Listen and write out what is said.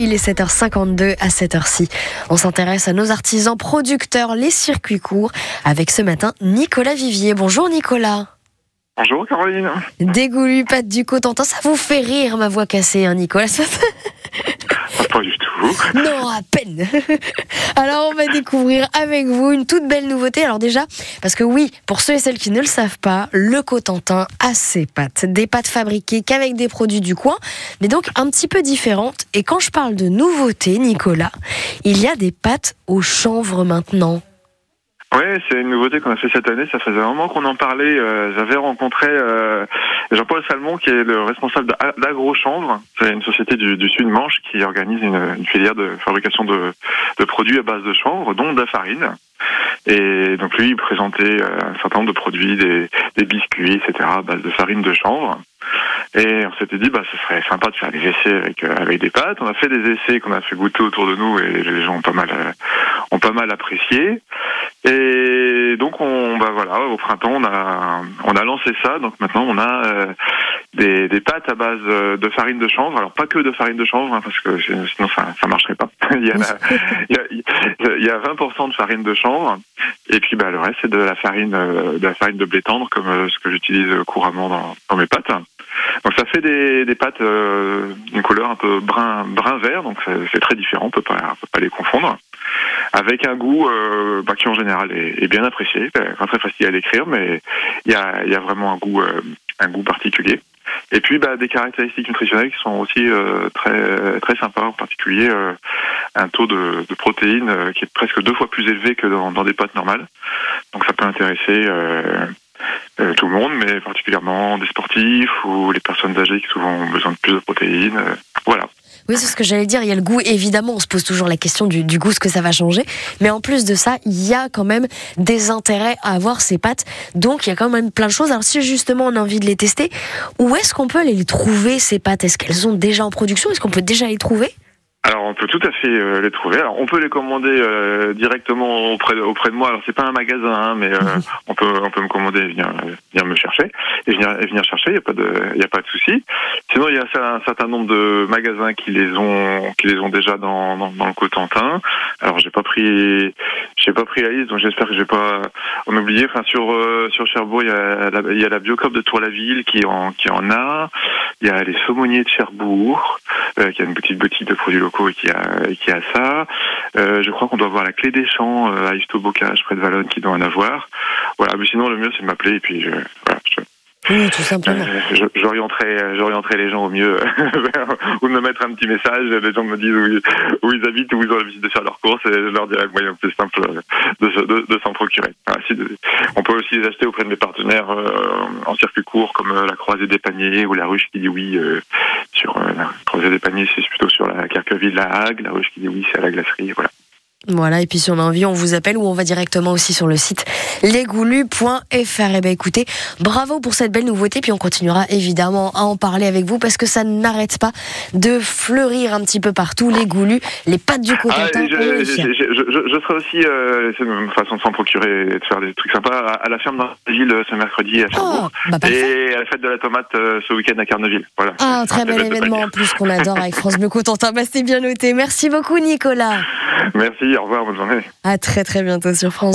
Il est 7h52 à 7h6. On s'intéresse à nos artisans producteurs, les circuits courts, avec ce matin Nicolas Vivier. Bonjour Nicolas. Bonjour Caroline. Dégoulu, pâte du Cotentin, ça vous fait rire ma voix cassée, hein, Nicolas Non, à peine. Alors on va découvrir avec vous une toute belle nouveauté. Alors déjà, parce que oui, pour ceux et celles qui ne le savent pas, le Cotentin a ses pâtes. Des pâtes fabriquées qu'avec des produits du coin, mais donc un petit peu différentes. Et quand je parle de nouveauté, Nicolas, il y a des pâtes au chanvre maintenant. Oui, c'est une nouveauté qu'on a fait cette année. Ça faisait un moment qu'on en parlait. Euh, j'avais rencontré euh, Jean-Paul Salmon, qui est le responsable d'AgroChanvre. C'est une société du, Sud-Manche qui organise une, filière de fabrication de, produits à base de chanvre, dont de la farine. Et donc lui, il présentait euh, un certain nombre de produits, des, biscuits, etc., à base de farine de chanvre. Et on s'était dit, bah, ce serait sympa de faire des essais avec, euh, avec des pâtes. On a fait des essais qu'on a fait goûter autour de nous et les gens ont pas mal, euh, ont pas mal apprécié. Et donc, on, bah, voilà, au printemps, on a, on a lancé ça. Donc maintenant, on a euh, des, des pâtes à base de farine de chanvre. Alors, pas que de farine de chanvre, hein, parce que sinon, ça, ça marcherait pas. il, y a, il, y a, il y a 20% de farine de chanvre. Et puis, bah, le reste, c'est de la farine, de la farine de blé tendre, comme ce que j'utilise couramment dans, dans mes pâtes. Donc ça fait des, des pâtes euh, d'une couleur un peu brun brun vert, donc c'est très différent, on peut pas peut pas les confondre. Avec un goût euh, bah, qui en général est, est bien apprécié, pas très facile à décrire, mais il y a, y a vraiment un goût euh, un goût particulier. Et puis bah, des caractéristiques nutritionnelles qui sont aussi euh, très très sympas, en particulier euh, un taux de, de protéines euh, qui est presque deux fois plus élevé que dans, dans des pâtes normales. Donc ça peut intéresser euh, tout le monde, mais particulièrement des sportifs ou les personnes âgées qui souvent ont besoin de plus de protéines. Euh, voilà. Oui, c'est ce que j'allais dire. Il y a le goût, évidemment, on se pose toujours la question du, goût, ce que ça va changer. Mais en plus de ça, il y a quand même des intérêts à avoir ces pâtes. Donc, il y a quand même plein de choses. Alors, si justement on a envie de les tester, où est-ce qu'on peut aller les trouver, ces pâtes? Est-ce qu'elles sont déjà en production? Est-ce qu'on peut déjà les trouver? Alors on peut tout à fait euh, les trouver. Alors on peut les commander euh, directement auprès de, auprès de moi. Alors c'est pas un magasin, hein, mais euh, on peut on peut me commander et venir venir me chercher et venir et venir chercher. Il y a pas de il y a pas de souci. Sinon il y a un, certain nombre de magasins qui les ont qui les ont déjà dans dans, dans le Cotentin. Alors j'ai pas pris j'ai pas pris la liste, donc j'espère que je vais pas en oublier. Enfin sur sur Cherbourg il y a la, il y a la Biocop de Tour-la-Ville qui en qui en a. Il y a les Saumoniers de Cherbourg qui a une petite boutique de produits locaux et qui a, qui a ça. Euh, je crois qu'on doit avoir la clé des champs euh, à Isto Bocage, près de Valonne, qui doit en avoir. Voilà, mais sinon, le mieux, c'est de m'appeler et puis je, voilà, oui, tout simplement. Euh, j'orienterai, j'orienterai les gens au mieux ou de me mettre un petit message. Les gens me disent où, où ils habitent, où ils ont envie de faire leurs courses et je leur dirai le moyen plus simple de, de, de s'en procurer. On peut aussi les acheter auprès de mes partenaires euh, en circuit court comme euh, la Croisée des Paniers ou la Ruche qui dit oui euh, sur euh, la Croisée des Paniers, c'est plutôt sur la Carqueville, la Hague. La Ruche qui dit oui, c'est à la glacerie. Voilà. Voilà, et puis si on a envie, on vous appelle ou on va directement aussi sur le site lesgoulus.fr. Et eh ben écoutez, bravo pour cette belle nouveauté, puis on continuera évidemment à en parler avec vous parce que ça n'arrête pas de fleurir un petit peu partout, les goulus, les pattes du Cotentin. Ah, je, je, je, je, serai aussi, euh, une façon de s'en procurer et de faire des trucs sympas à la ferme d'Argile ce mercredi à Cherbourg. Oh, bah et à la fête de la tomate euh, ce week-end à Carneville. Voilà. Ah, un très bel événement en plus qu'on adore avec France Bleu Cotentin. Bah, c'est bien noté. Merci beaucoup, Nicolas. Merci, au revoir, bonne journée. À très très bientôt sur France.